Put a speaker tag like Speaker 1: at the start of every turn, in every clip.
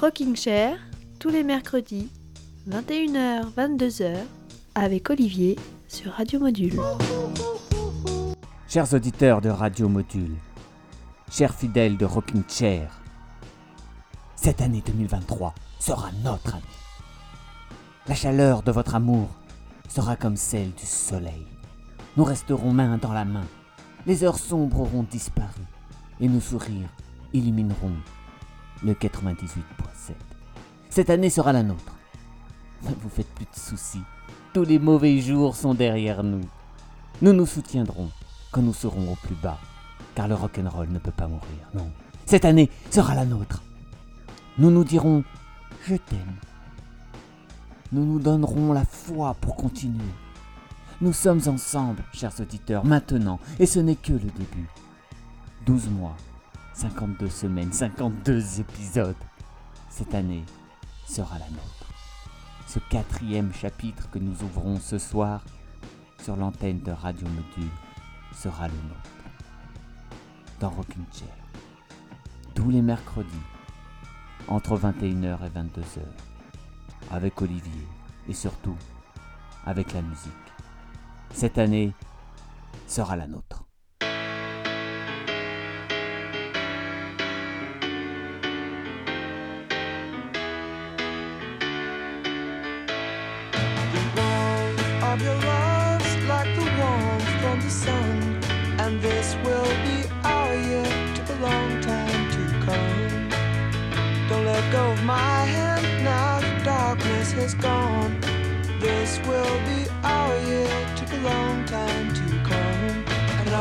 Speaker 1: Rocking Chair, tous les mercredis, 21h, 22h, avec Olivier sur Radio Module.
Speaker 2: Chers auditeurs de Radio Module, chers fidèles de Rocking Chair, cette année 2023 sera notre année. La chaleur de votre amour sera comme celle du soleil. Nous resterons main dans la main. Les heures sombres auront disparu et nos sourires illumineront le 98.7. Cette année sera la nôtre. Ne vous faites plus de soucis. Tous les mauvais jours sont derrière nous. Nous nous soutiendrons quand nous serons au plus bas, car le rock'n'roll ne peut pas mourir, non. Cette année sera la nôtre. Nous nous dirons Je t'aime. Nous nous donnerons la foi pour continuer. Nous sommes ensemble, chers auditeurs, maintenant, et ce n'est que le début. 12 mois, 52 semaines, 52 épisodes. Cette année sera la nôtre. Ce quatrième chapitre que nous ouvrons ce soir sur l'antenne de Radio Module sera le nôtre. Dans Rocking Chair. Tous les mercredis, entre 21h et 22h. Avec Olivier et surtout avec la musique. Cette année sera la nôtre.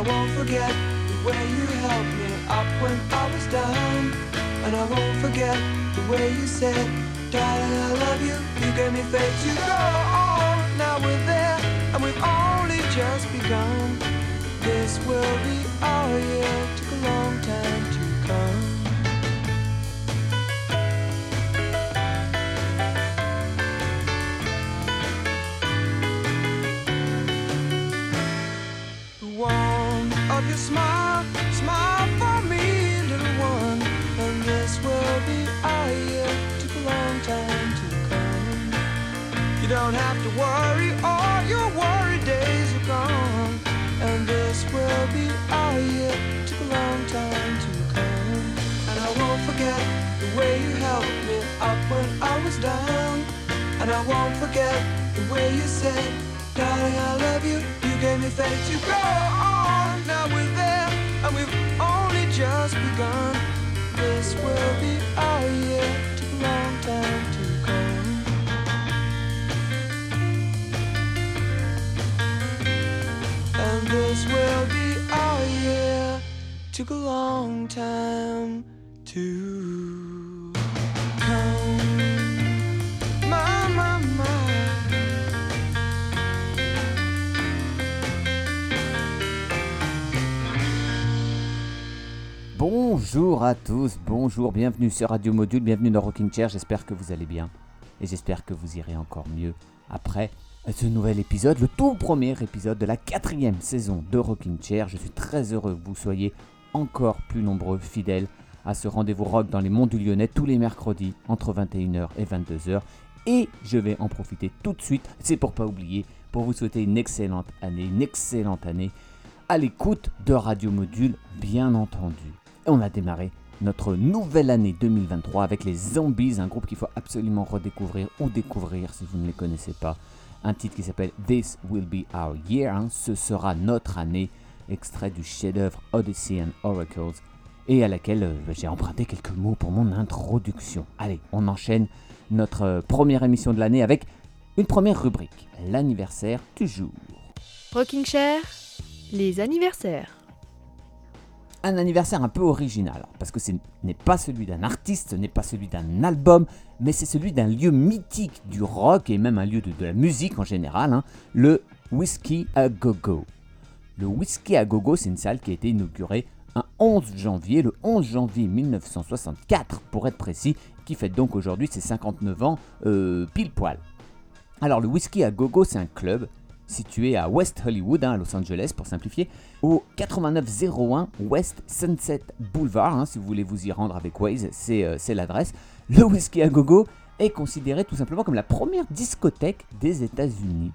Speaker 3: Won't forget the way you helped me up when I was down, and I won't forget the way you said. Darling, I love you. You gave me faith to go on. Now we're there, and we've only just begun. This will be our year. Took a long time to come. Don't have to worry, all your worry days are gone. And this will be our year. Took a long time to come. And I won't forget the way you helped me up when I was down. And I won't forget the way you said, Darling, I love you. You gave me faith to go on. Now we're there, and we've only just begun. This will be our year. Took a long time this will be our year. Took a long time to come. My, my, my.
Speaker 2: Bonjour à tous, bonjour, bienvenue sur Radio Module, bienvenue dans Rocking Chair, j'espère que vous allez bien et j'espère que vous irez encore mieux après ce nouvel épisode, le tout premier épisode de la quatrième saison de Rocking Chair. Je suis très heureux que vous soyez encore plus nombreux, fidèles à ce rendez-vous rock dans les monts du Lyonnais tous les mercredis entre 21h et 22h. Et je vais en profiter tout de suite, c'est pour pas oublier, pour vous souhaiter une excellente année, une excellente année à l'écoute de Radio Module, bien entendu. Et on a démarré notre nouvelle année 2023 avec les Zombies, un groupe qu'il faut absolument redécouvrir ou découvrir si vous ne les connaissez pas. Un titre qui s'appelle This Will Be Our Year, hein, ce sera notre année, extrait du chef-d'œuvre Odyssey and Oracles, et à laquelle euh, j'ai emprunté quelques mots pour mon introduction. Allez, on enchaîne notre euh, première émission de l'année avec une première rubrique, l'anniversaire du jour.
Speaker 1: Rocking Chair, les anniversaires.
Speaker 2: Un anniversaire un peu original, parce que ce n'est pas celui d'un artiste, ce n'est pas celui d'un album, mais c'est celui d'un lieu mythique du rock et même un lieu de, la musique en général, hein, le Whiskey a Go Go. Le Whiskey a Go Go, c'est une salle qui a été inaugurée un 11 janvier, le 11 janvier 1964 pour être précis, qui fête donc aujourd'hui ses 59 ans euh, pile poil. Alors le Whiskey a Go Go, c'est un club
Speaker 4: situé à West Hollywood, hein, à Los Angeles pour simplifier, au 8901 West Sunset Boulevard. hein, si vous voulez vous y rendre avec Waze, c'est euh, c'est l'adresse. Le Whisky à Gogo est considéré tout simplement comme la première discothèque des États-Unis.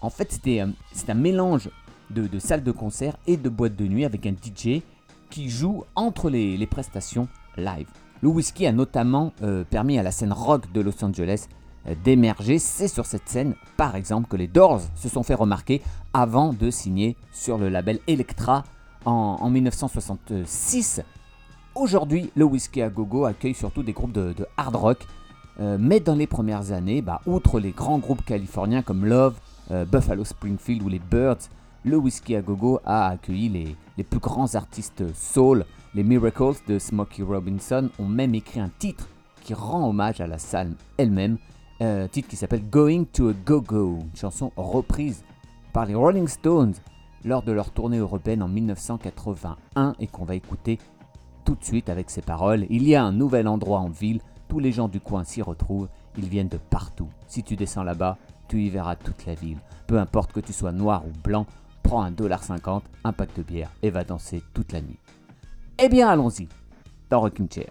Speaker 4: En fait, euh, c'est un mélange de, salles de concert et de boîtes de nuit avec un DJ qui joue entre les, prestations live. Le whisky a notamment euh, permis à la scène rock de Los Angeles d'émerger. C'est sur cette scène, par exemple, que les Doors se sont fait remarquer avant de signer sur le label Elektra en, en 1966. Aujourd'hui, le whisky à gogo accueille surtout des groupes de, de hard rock, euh, mais dans les premières années, bah, outre les grands groupes californiens comme Love, euh, Buffalo Springfield ou les Birds, le whisky à gogo a accueilli les, les plus grands artistes soul. Les Miracles de Smokey Robinson ont même écrit un titre qui rend hommage à la salle elle-même, un titre qui s'appelle Going to a Go-Go, une chanson reprise par les Rolling Stones lors de leur tournée européenne en 1981 et qu'on va écouter tout de suite avec ces paroles. Il y a un nouvel endroit en ville, tous les gens du coin s'y retrouvent, ils viennent de partout. Si tu descends là-bas, tu y verras toute la ville. Peu importe que tu sois noir ou blanc, prends un dollar cinquante, un pack de bière et va danser toute la nuit. Eh bien, allons-y, dans Rocking Chair.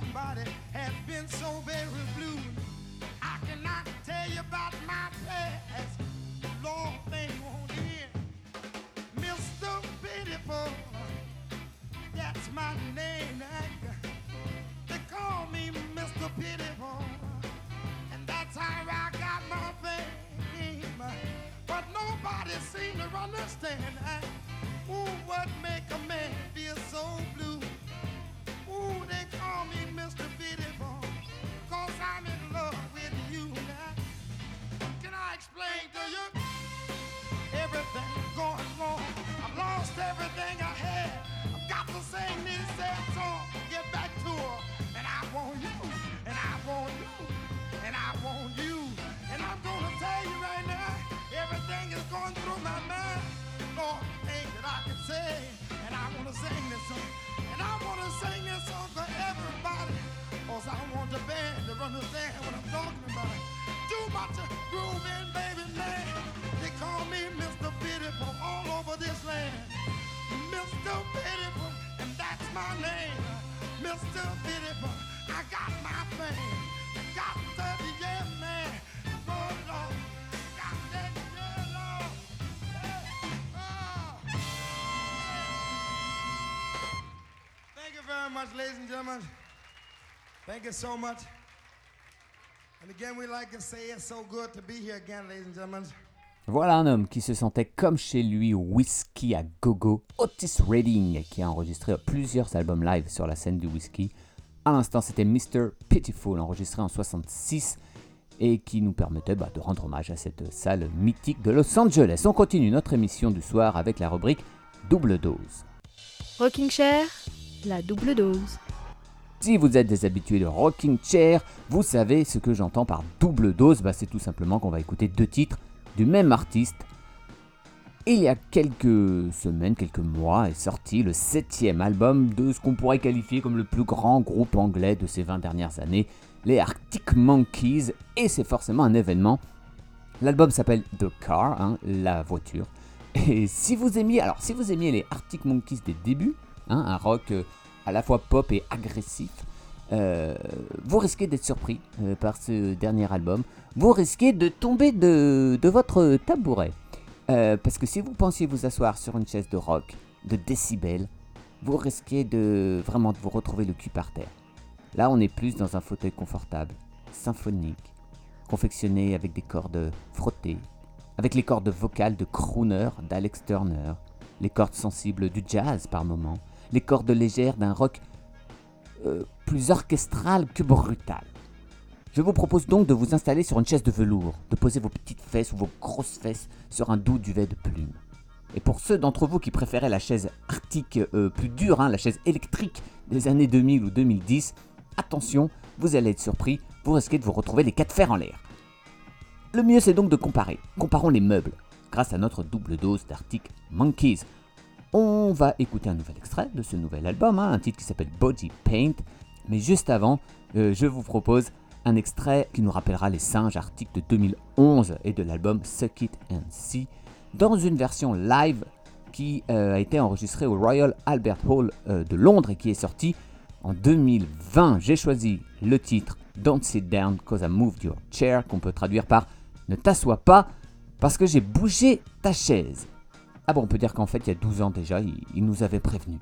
Speaker 5: somebody Cause I want the band to understand what I'm talking about. Too much grooving, baby man. They call me Mr. Pitiful all over this land. Mr. Pitiful, and that's my name. Mr. Pitiful, I got my. I got that, yeah, man. Roll it on. Got that. Thank you very much, ladies and gentlemen. Thank you so much. And again, we like to say it's so good to be here again, ladies and gentlemen.
Speaker 2: Voilà un homme qui se sentait comme chez lui au whisky à gogo, Otis Redding, qui a enregistré plusieurs albums live sur la scène du whisky. À l'instant, c'était Mr. Pitiful, enregistré en 66, et qui nous permettait bah, de rendre hommage à cette salle mythique de Los Angeles. On continue notre émission du soir avec la rubrique Double Dose.
Speaker 1: Rocking Chair, la double dose.
Speaker 2: Si vous êtes des habitués de Rocking Chair, vous savez ce que j'entends par double dose. Bah, c'est tout simplement qu'on va écouter deux titres du même artiste. Il y a quelques semaines, quelques mois, est sorti le septième album de ce qu'on pourrait qualifier comme le plus grand groupe anglais de ces 20 dernières années, les Arctic Monkeys, et c'est forcément un événement. L'album s'appelle The Car, hein, la voiture. Et si vous aimiez, alors si vous aimiez les Arctic Monkeys des débuts, hein, un rock euh, à la fois pop et agressif, euh, vous risquez d'être surpris euh, par ce dernier album. Vous risquez de tomber de, de votre tabouret. Euh, parce que si vous pensiez vous asseoir sur une chaise de rock, de décibels, vous risquez de vraiment de vous retrouver le cul par terre. Là, on est plus dans un fauteuil confortable, symphonique, confectionné avec des cordes frottées, avec les cordes vocales de crooner d'Alex Turner, les cordes sensibles du jazz par moments, les cordes légères d'un rock euh, plus orchestral que brutal. Je vous propose donc de vous installer sur une chaise de velours, de poser vos petites fesses ou vos grosses fesses sur un doux duvet de plumes. Et pour ceux d'entre vous qui préféraient la chaise arctique euh, plus dure, hein, la chaise électrique des années 2000 ou 2010, attention, vous allez être surpris, vous risquez de vous retrouver les quatre fers en l'air. Le mieux c'est donc de comparer. Comparons les meubles, grâce à notre double dose d'Arctic Monkeys. On va écouter un nouvel extrait de ce nouvel album, hein, un titre qui s'appelle Body Paint. Mais juste avant, euh, je vous propose un extrait qui nous rappellera les singes arctiques de 2011 et de l'album Suck It and See, dans une version live qui euh, a été enregistrée au Royal Albert Hall euh, de Londres et qui est sortie en 2020. J'ai choisi le titre Don't Sit Down Cause I Moved Your Chair, qu'on peut traduire par Ne t'assois pas parce que j'ai bougé ta chaise. Ah bon, on peut dire qu'en fait, il y a 12 ans déjà, il, nous avait prévenu.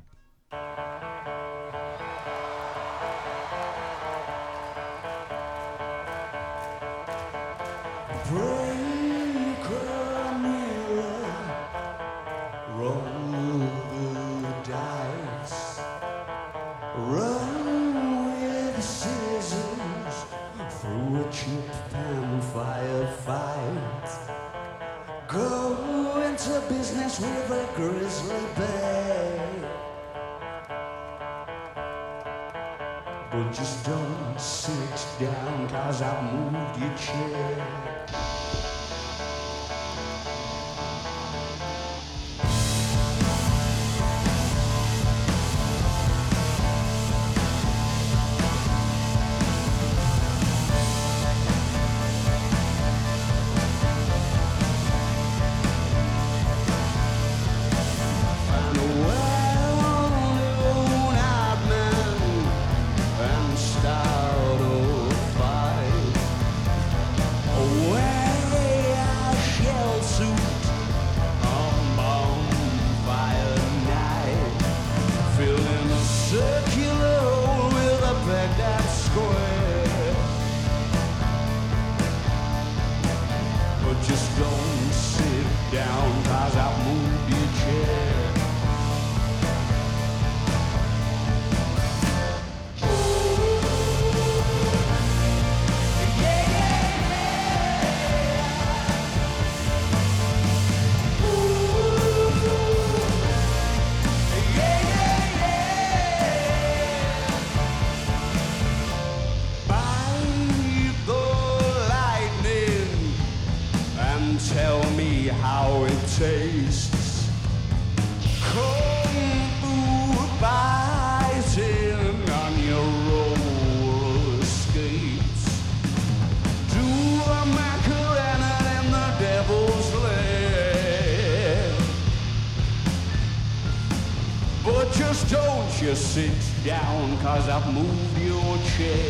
Speaker 6: Down, cause I've moved your chair.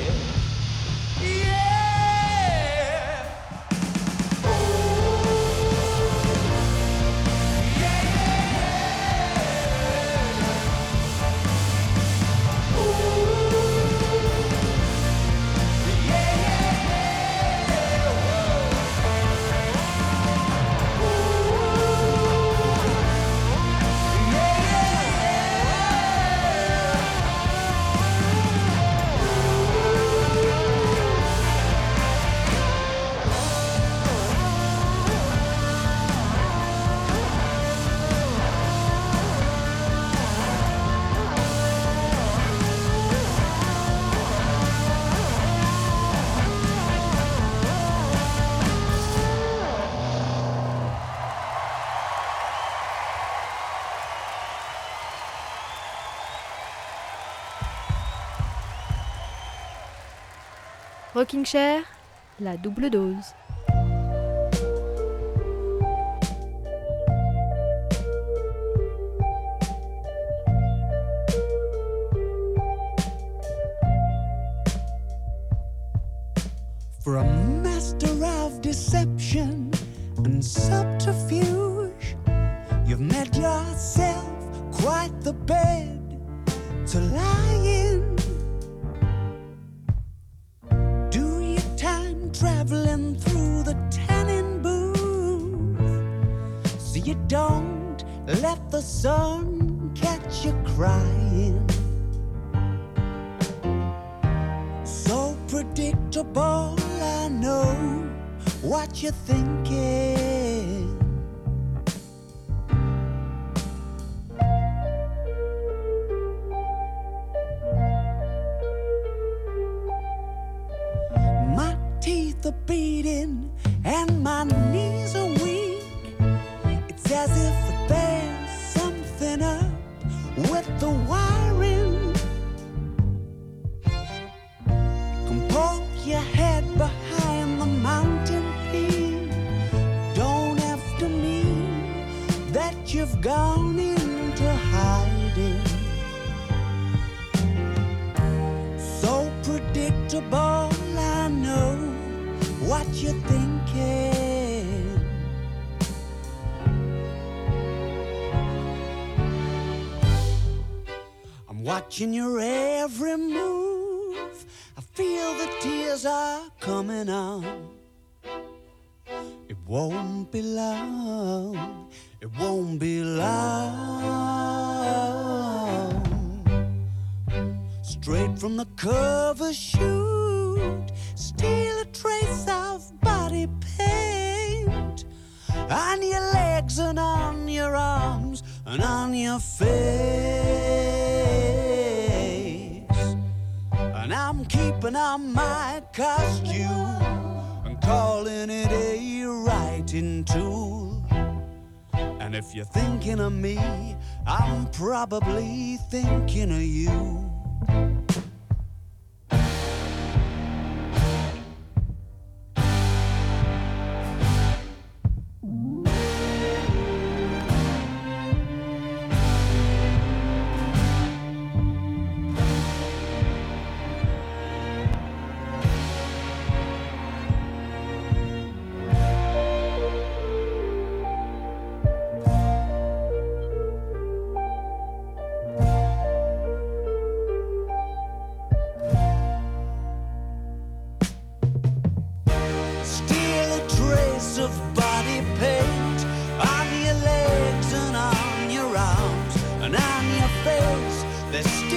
Speaker 7: Rocking Chair, la double dose.
Speaker 8: Watching your every move. I feel the tears are coming on. It won't be long. It won't be long. Straight from the cover shoot, steal a trace of body paint on your legs and on your arms and on your face. I'm keeping on my costume and calling it a writing tool. And if you're thinking of me, I'm probably thinking of you.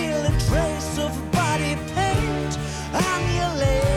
Speaker 8: Still a trace of body paint on your legs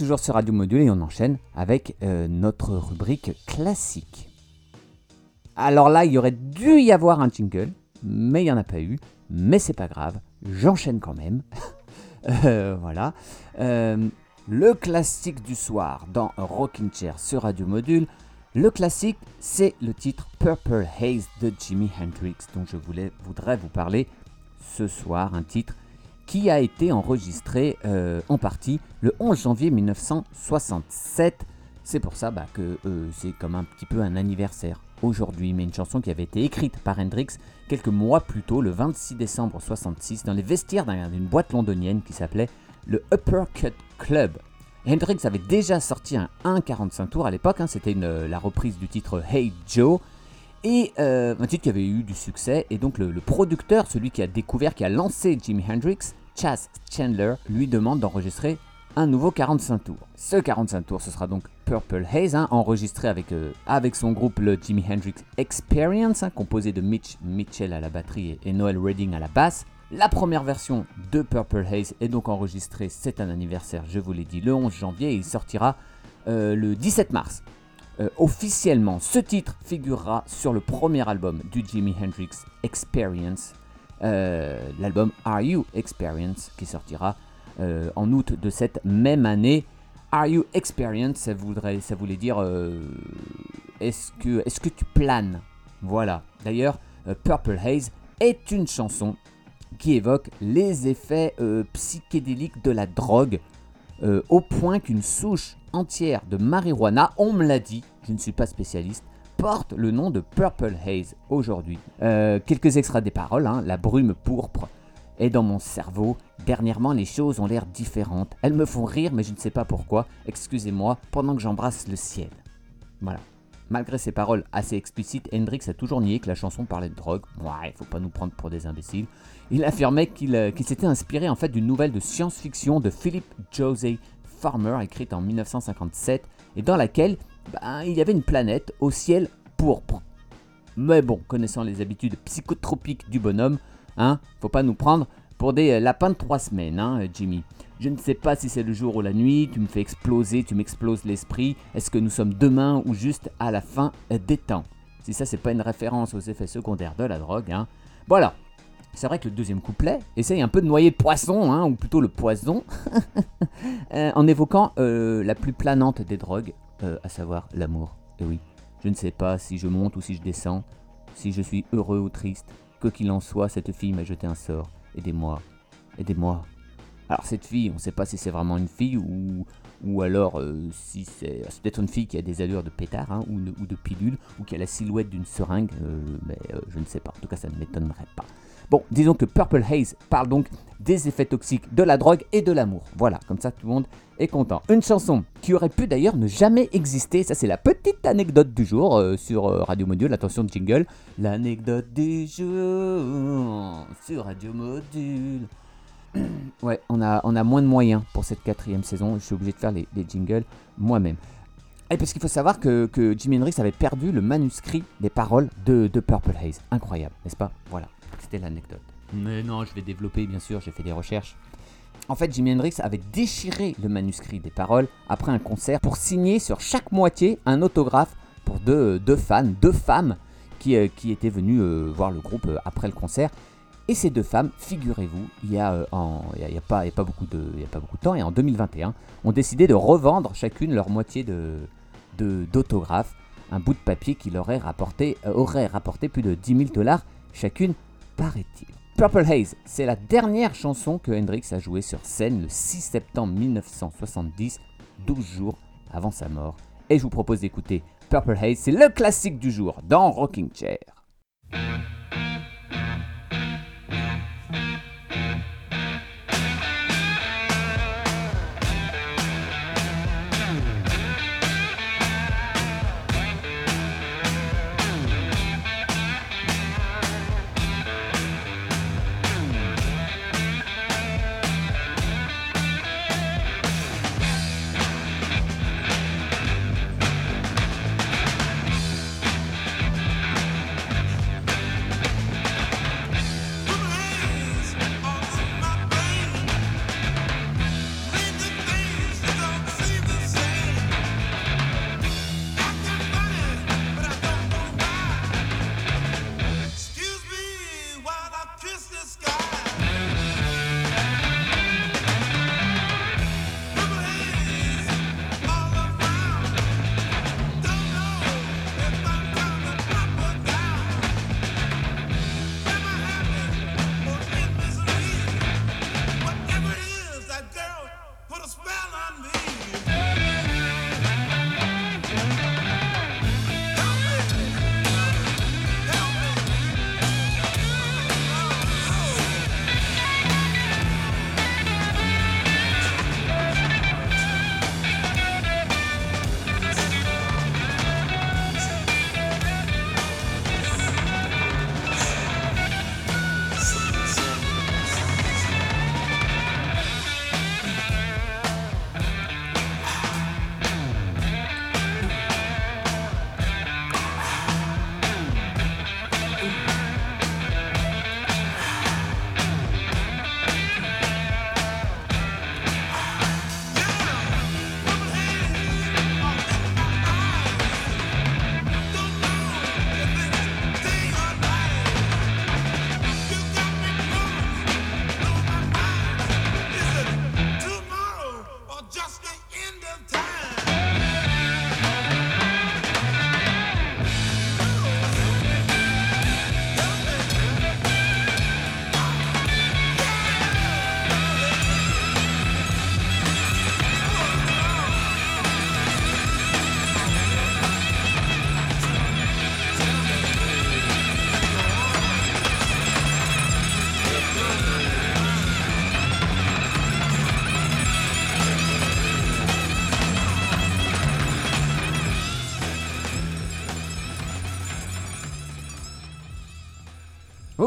Speaker 2: toujours sur Radio Module et on enchaîne avec euh, notre rubrique classique. Alors là, il aurait dû y avoir un jingle, mais il n'y en a pas eu. Mais c'est pas grave, j'enchaîne quand même. Euh, voilà. Euh, le classique du soir dans Rocking Chair sur Radio Module. Le classique, c'est le titre Purple Haze de Jimi Hendrix, dont je voulais, voudrais vous parler ce soir. Un titre qui a été enregistré euh, en partie le 11 janvier 1967. C'est pour ça bah, que euh, c'est comme un petit peu un anniversaire aujourd'hui, mais une chanson qui avait été écrite par Hendrix quelques mois plus tôt, le 26 décembre 66, dans les vestiaires d'un- d'une boîte londonienne qui s'appelait le Uppercut Club. Hendrix avait déjà sorti un 1.45 tours à l'époque, hein, c'était la reprise du titre Hey Joe, et euh, un titre qui avait eu du succès, et donc le producteur, celui qui a découvert, qui a lancé Jimi Hendrix, Chas Chandler, lui demande d'enregistrer un nouveau 45 tours. Ce 45 tours, ce sera donc Purple Haze, hein, enregistré avec, euh, avec son groupe le Jimi Hendrix Experience, hein, composé de Mitch Mitchell à la batterie et, Noel Redding à la basse. La première version de Purple Haze est donc enregistrée, c'est un anniversaire, je vous l'ai dit, le 11 janvier, et il sortira euh, le 17 mars. Euh, officiellement, ce titre figurera sur le premier album du Jimi Hendrix Experience, l'album Are You Experience, qui sortira euh, en août de cette même année. Are You Experience, ça, voudrait, ça voulait dire euh, est-ce que, est que tu planes? Voilà. D'ailleurs, euh, Purple Haze est une chanson qui évoque les effets euh, psychédéliques de la drogue euh, au point qu'une souche entière de marijuana, on me l'a dit, je ne suis pas spécialiste, porte le nom de Purple Haze aujourd'hui. Euh, quelques extraits des paroles, hein, la brume pourpre est dans mon cerveau. Dernièrement, les choses ont l'air différentes. Elles me font rire, mais je ne sais pas pourquoi. Excusez-moi, pendant que j'embrasse le ciel. Voilà. Malgré ces paroles assez explicites, Hendrix a toujours nié que la chanson parlait de drogue. Ouais, faut pas nous prendre pour des imbéciles. Il affirmait qu'il euh, s'était inspiré en fait d'une nouvelle de science-fiction de Philip José Farmer, écrite en 1957, et dans laquelle ben, il y avait une planète au ciel pourpre. Mais bon, connaissant les habitudes psychotropiques du bonhomme, hein, faut pas nous prendre pour des euh, lapins de trois semaines, hein, euh, Jimmy. Je ne sais pas si c'est le jour ou la nuit, tu me fais exploser, tu m'exploses l'esprit. Est-ce que nous sommes demain ou juste à la fin euh, des temps? Si ça, c'est pas une référence aux effets secondaires de la drogue, hein. Voilà. C'est vrai que le deuxième couplet essaye un peu de noyer le poisson, hein, ou plutôt le poison, en évoquant la plus planante des drogues, à savoir l'amour. Et oui, je ne sais pas si je monte ou si je descends, si je suis heureux ou triste. Quoi qu'il en soit, cette fille m'a jeté un sort. Aidez-moi, aidez-moi. Alors cette fille, on ne sait pas si c'est vraiment une fille ou, ou alors euh, si c'est c'est peut-être une fille qui a des allures de pétard hein, ou, de, ou de pilule ou qui a la silhouette d'une seringue, euh, mais euh, je ne sais pas. En tout cas, ça ne m'étonnerait pas. Bon, disons que Purple Haze parle donc des effets toxiques de la drogue et de l'amour. Voilà, comme ça tout le monde est content. Une chanson qui aurait pu d'ailleurs ne jamais exister. Ça, c'est la petite anecdote du jour euh, sur euh, Radio Module. Attention, jingle. L'anecdote du jour sur Radio Module. Ouais, on a, moins de moyens pour cette quatrième saison. Je suis obligé de faire les, les jingles moi-même. Et parce qu'il faut savoir que, que Jimi Hendrix avait perdu le manuscrit des paroles de Purple Haze. Incroyable, n'est-ce pas? Voilà, c'était l'anecdote. Mais non, je vais développer, bien sûr, j'ai fait des recherches. En fait, Jimi Hendrix avait déchiré le manuscrit des paroles après un concert pour signer sur chaque moitié un autographe pour deux, deux fans, deux femmes qui, euh, qui étaient venues euh, voir le groupe euh, après le concert. Et ces deux femmes, figurez-vous, il y a, euh, y a- il y a pas, y a pas beaucoup de, y a pas beaucoup de temps, et en 2021, ont décidé de revendre chacune leur moitié de, de- un bout de papier qui leur aurait rapporté, euh, aurait rapporté plus de 10 000 dollars chacune, paraît-il. Purple Haze, c'est la dernière chanson que Hendrix a jouée sur scène le 6 septembre 1970, 12 jours avant sa mort. Et je vous propose d'écouter Purple Haze, c'est le classique du jour dans Rocking Chair.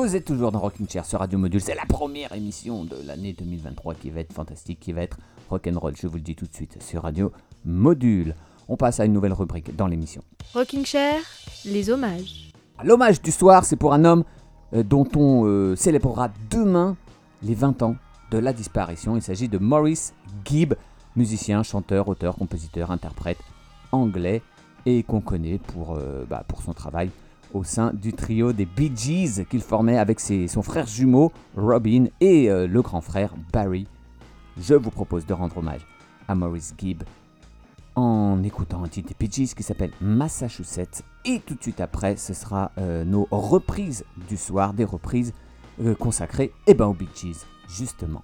Speaker 9: Vous êtes toujours dans Rocking Chair sur Radio Module. C'est la première émission de l'année 2023 qui va être fantastique, qui va être rock'n'roll. Je vous le dis tout de suite sur Radio Module. On passe à une nouvelle rubrique dans l'émission.
Speaker 10: Rocking Chair, les hommages.
Speaker 9: L'hommage du soir, c'est pour un homme euh, dont on euh, célébrera demain les 20 ans de la disparition. Il s'agit de Maurice Gibb, musicien, chanteur, auteur, compositeur, interprète anglais et qu'on connaît pour, euh, bah, pour son travail au sein du trio des Bee Gees qu'il formait avec ses- son frère jumeau Robin et euh, le grand frère Barry. Je vous propose de rendre hommage à Maurice Gibb en écoutant un titre des Bee Gees qui s'appelle Massachusetts. Et tout de suite après, ce sera euh, nos reprises du soir, des reprises euh, consacrées eh ben, aux Bee Gees, justement.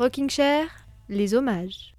Speaker 10: Rocking Chair, les hommages.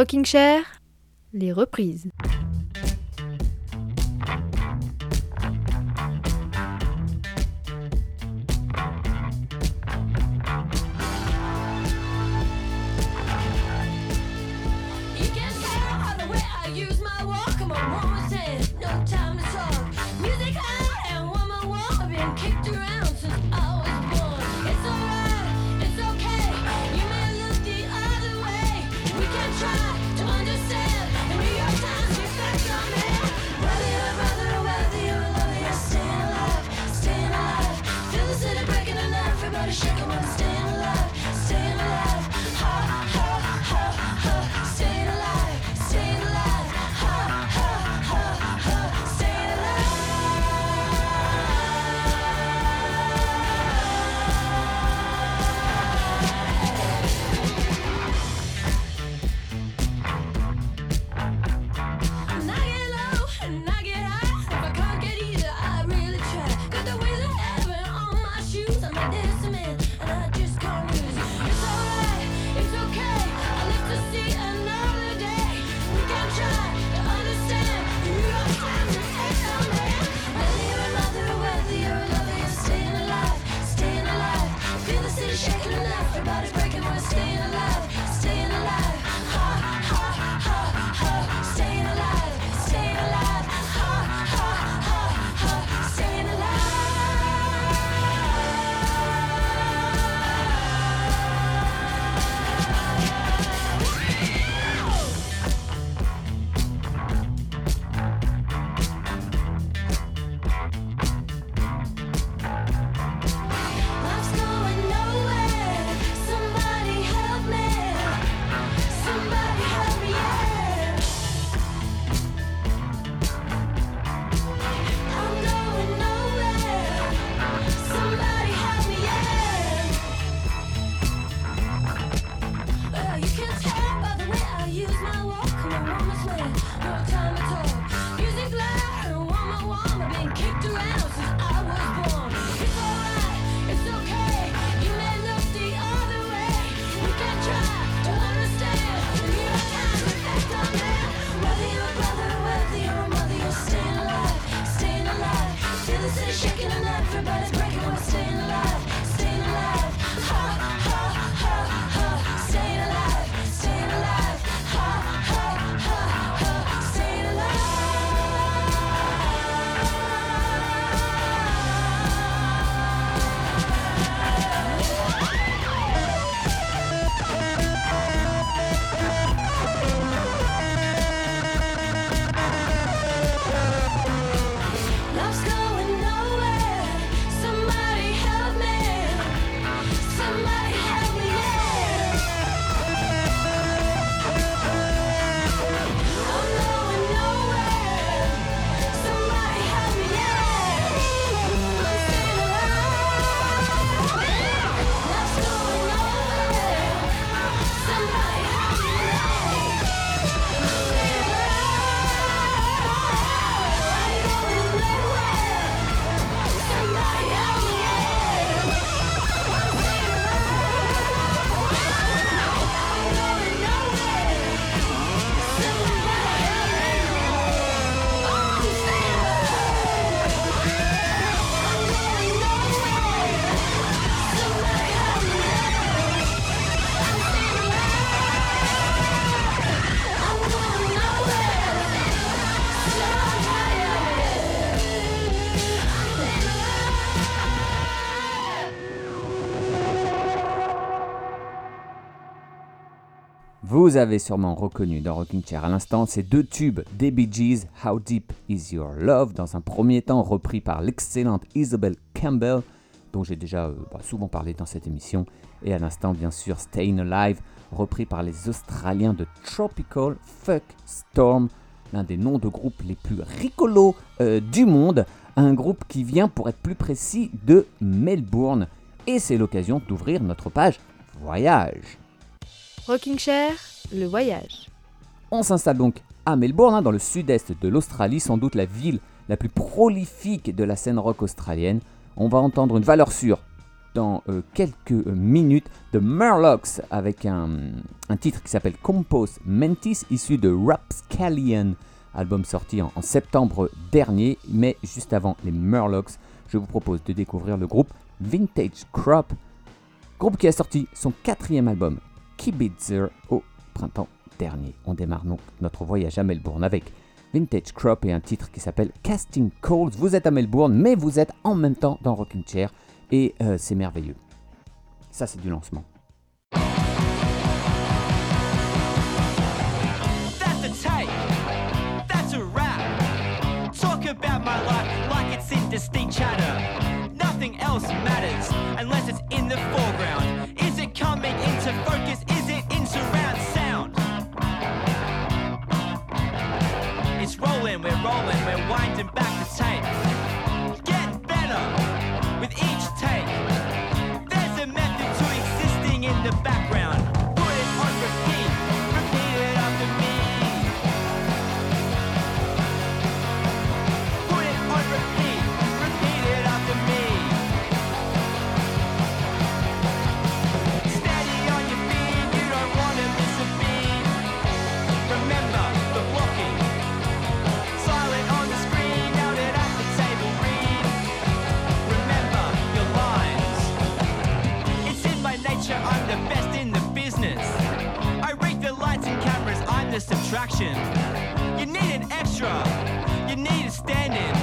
Speaker 7: Rocking Chair, les reprises.
Speaker 2: Vous avez sûrement reconnu dans Rocking Chair à l'instant ces deux tubes des Bee Gees, How Deep Is Your Love, dans un premier temps repris par l'excellente Isabel Campbell, dont j'ai déjà euh, bah, souvent parlé dans cette émission, et à l'instant bien sûr Staying Alive, repris par les Australiens de Tropical Fuck Storm, l'un des noms de groupes les plus rigolos euh, du monde, un groupe qui vient pour être plus précis de Melbourne, et c'est l'occasion d'ouvrir notre page voyage.
Speaker 7: Rocking Chair, le voyage.
Speaker 2: On s'installe donc à Melbourne, hein, dans le sud-est de l'Australie, sans doute la ville la plus prolifique de la scène rock australienne. On va entendre une valeur sûre dans euh, quelques euh, minutes de Murlocs avec un, titre qui s'appelle Compos Mentis, issu de Rapscallion, album sorti en, en septembre dernier. Mais juste avant les Murlocs, je vous propose de découvrir le groupe Vintage Crop, groupe qui a sorti son quatrième album, Kibitzer, au printemps dernier. On démarre donc notre voyage à Melbourne avec Vintage Crop et un titre qui s'appelle Casting Calls. Vous êtes à Melbourne, mais vous êtes en même temps dans Rocking Chair et euh, c'est merveilleux. Ça, c'est du lancement.
Speaker 11: Subtraction. You need an extra, you need a stand in.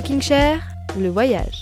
Speaker 12: Rocking Chair, le voyage.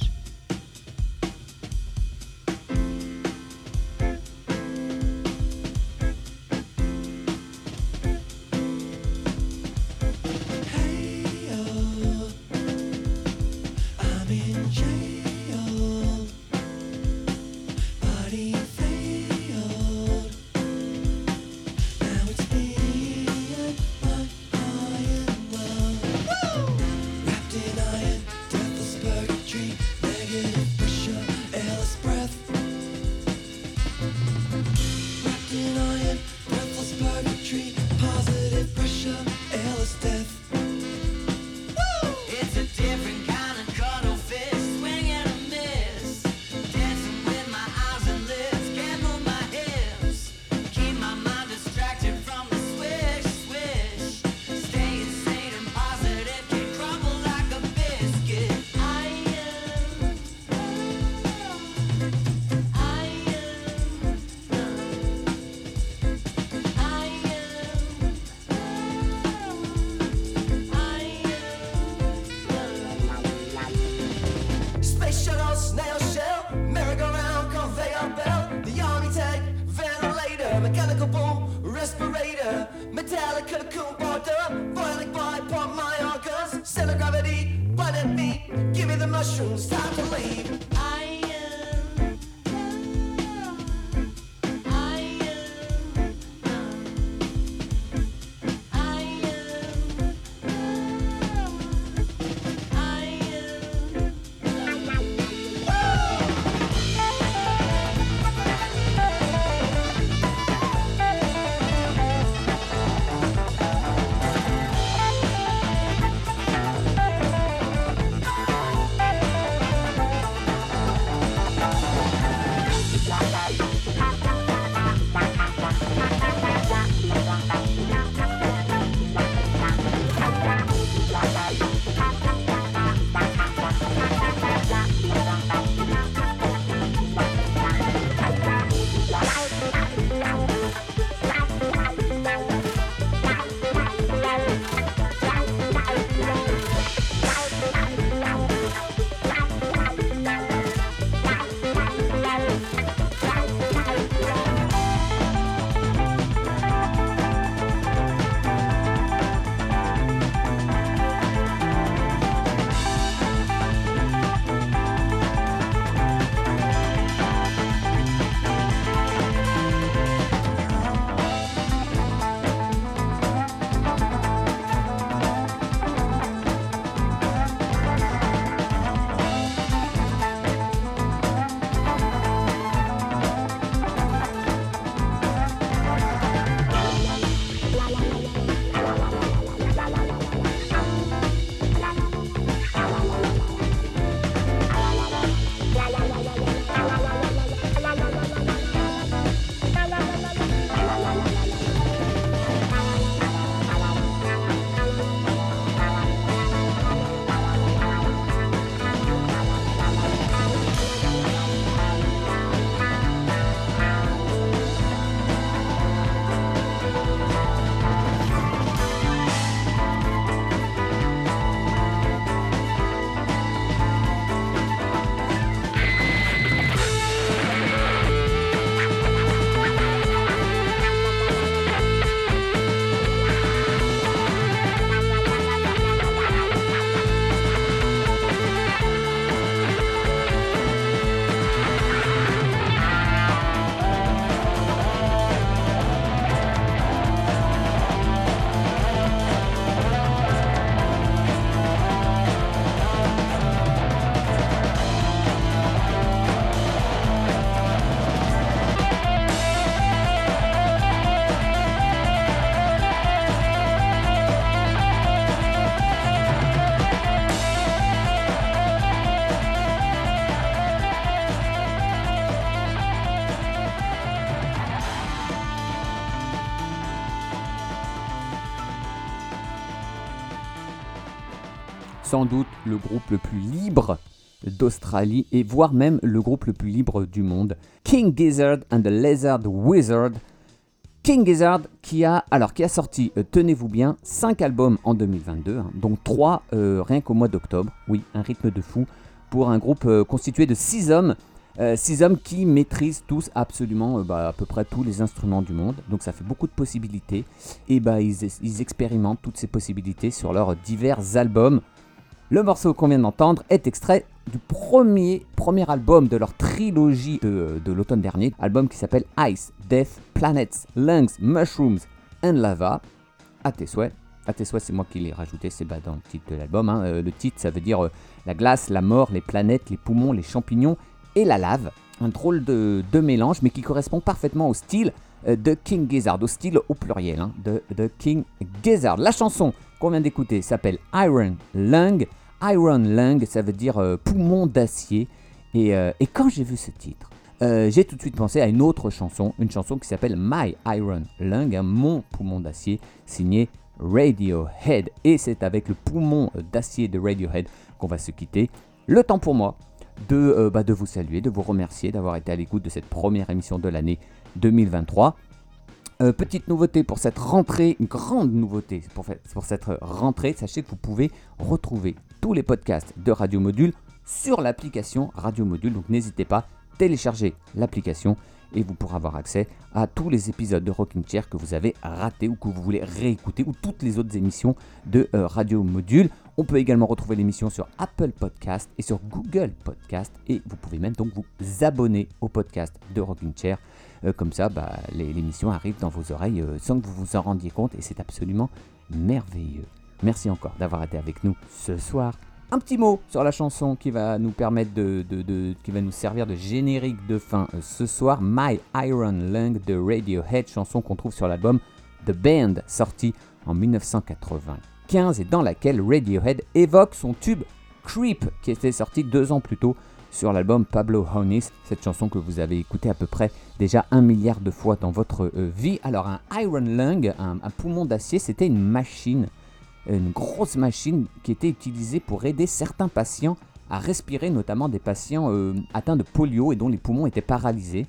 Speaker 2: Sans doute le groupe le plus libre d'Australie et voire même le groupe le plus libre du monde. King Gizzard and the Lizard Wizard. King Gizzard qui a, alors, qui a sorti, euh, tenez-vous bien, 5 albums en 2022, hein, dont 3 rien qu'au mois d'octobre. Oui, un rythme de fou pour un groupe euh, constitué de 6 hommes. 6 hommes qui maîtrisent tous absolument euh, bah, à peu près tous les instruments du monde. Donc ça fait beaucoup de possibilités. Et bah, ils expérimentent toutes ces possibilités sur leurs divers albums. Le morceau qu'on vient d'entendre est extrait du premier, album de leur trilogie de, l'automne dernier, album qui s'appelle Ice, Death, Planets, Lungs, Mushrooms and Lava. À tes souhaits. À tes souhaits, c'est moi qui l'ai rajouté, c'est dans le titre de l'album. hein. Euh, le titre, ça veut dire euh, la glace, la mort, les planètes, les poumons, les champignons et la lave. Un drôle de, de mélange, mais qui correspond parfaitement au style euh, de King Gizzard, au style au pluriel hein, de, de King Gizzard. La chanson qu'on vient d'écouter s'appelle Iron Lung. Iron Lung, ça veut dire euh, poumon d'acier. Et, euh, et quand j'ai vu ce titre, euh, j'ai tout de suite pensé à une autre chanson, une chanson qui s'appelle My Iron Lung, hein, mon poumon d'acier, signé Radiohead. Et c'est avec le poumon d'acier de Radiohead qu'on va se quitter. Le temps pour moi de, bah, vous saluer, de vous remercier d'avoir été à l'écoute de cette première émission de l'année 2023. Euh, petite nouveauté pour cette rentrée, une grande nouveauté pour cette rentrée, sachez que vous pouvez retrouver tous les podcasts de Radio Module sur l'application Radio Module. Donc n'hésitez pas, téléchargez l'application et vous pourrez avoir accès à tous les épisodes de Rocking Chair que vous avez ratés ou que vous voulez réécouter ou toutes les autres émissions de euh, Radio Module. On peut également retrouver l'émission sur Apple Podcast et sur Google Podcast et vous pouvez même donc vous abonner au podcast de Rocking Chair. Euh, comme ça, bah, l'émission arrive dans vos oreilles euh, sans que vous vous en rendiez compte et c'est absolument merveilleux. Merci encore d'avoir été avec nous ce soir. Un petit mot sur la chanson qui va nous permettre de, qui va nous servir de générique de fin euh, ce soir. My Iron Lung de Radiohead, chanson qu'on trouve sur l'album The Band, sorti en 1995 et dans laquelle Radiohead évoque son tube Creep qui était sorti deux ans plus tôt sur l'album Pablo Honest, cette chanson que vous avez écoutée à peu près déjà un milliard de fois dans votre euh, vie. Alors un Iron Lung, un, un poumon d'acier, c'était une machine, une grosse machine qui était utilisée pour aider certains patients à respirer, notamment des patients euh, atteints de polio et dont les poumons étaient paralysés.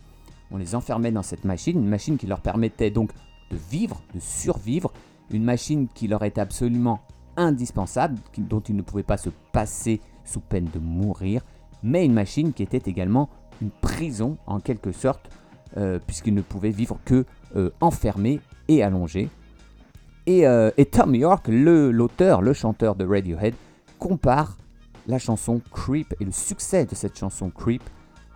Speaker 2: On les enfermait dans cette machine, une machine qui leur permettait donc de vivre, de survivre, une machine qui leur était absolument indispensable, dont ils ne pouvaient pas se passer sous peine de mourir, mais une machine qui était également une prison en quelque sorte, euh, puisqu'ils ne pouvaient vivre que euh, enfermés et allongés. Et, euh, et Tom York, l'auteur, le, chanteur de Radiohead, compare la chanson Creep et le succès de cette chanson Creep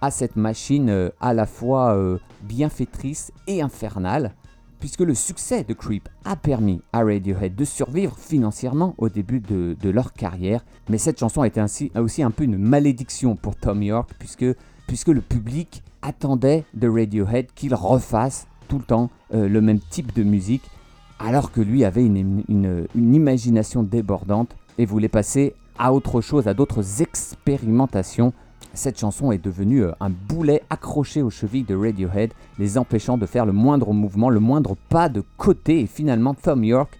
Speaker 2: à cette machine euh, à la fois euh, bienfaitrice et infernale, puisque le succès de Creep a permis à Radiohead de survivre financièrement au début de, leur carrière. Mais cette chanson a été aussi un peu une malédiction pour Tom York, puisque, le public attendait de Radiohead qu'il refasse tout le temps le même type de musique, alors que lui avait une, imagination débordante et voulait passer à autre chose, à d'autres expérimentations. Cette chanson est devenue euh, un boulet accroché aux chevilles de Radiohead, les empêchant de faire le moindre mouvement, le moindre pas de côté. Et finalement, Tom York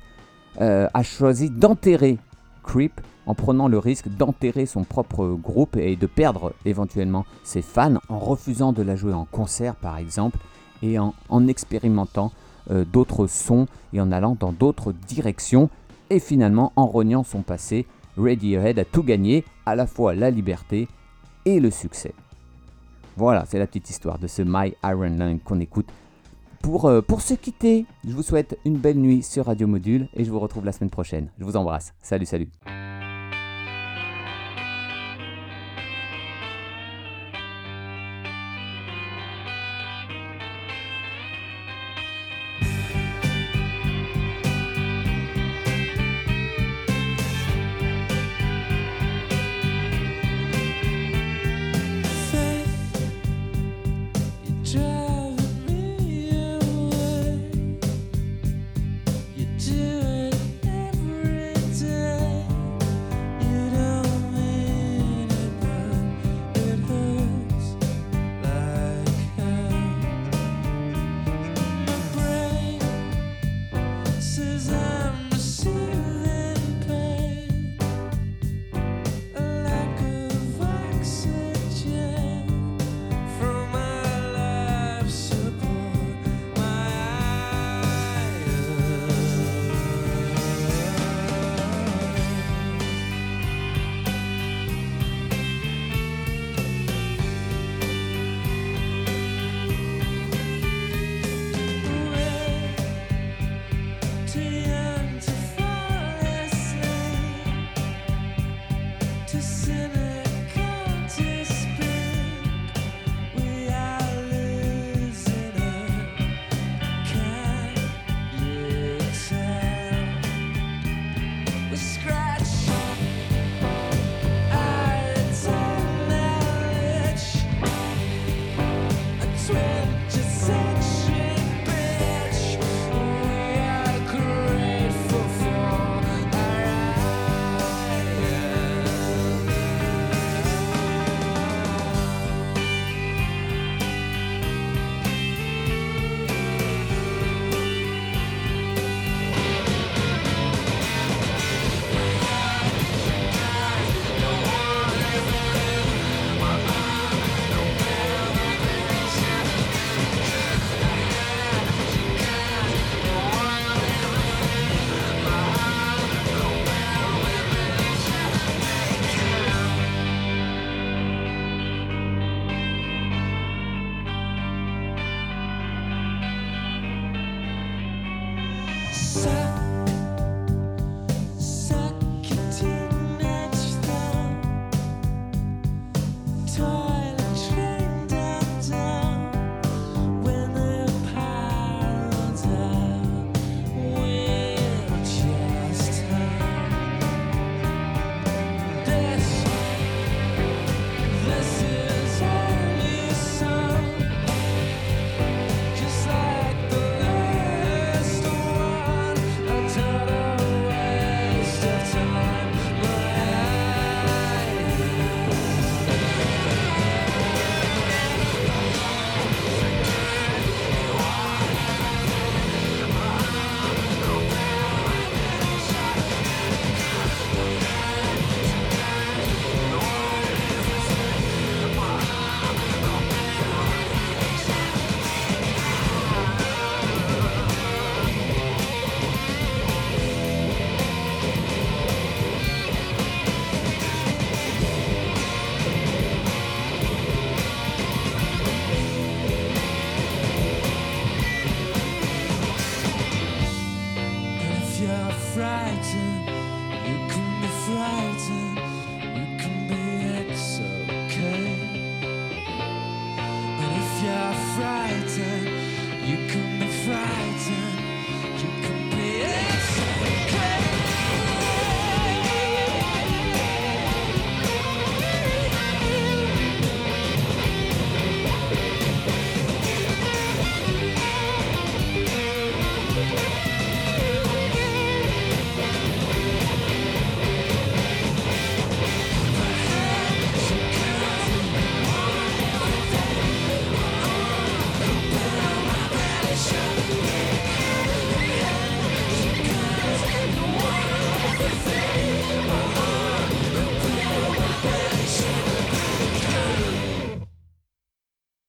Speaker 2: euh, a choisi d'enterrer Creep en prenant le risque d'enterrer son propre groupe et de perdre éventuellement ses fans en refusant de la jouer en concert par exemple et en expérimentant euh, d'autres sons et en allant dans d'autres directions et finalement en rognant son passé, Radiohead a tout gagné, à la fois la liberté et le succès. Voilà, c'est la petite histoire de ce My Iron Lung qu'on écoute. Pour, euh, pour se quitter, je vous souhaite une belle nuit sur Radio Module et je vous retrouve la semaine prochaine. Je vous embrasse. Salut, salut.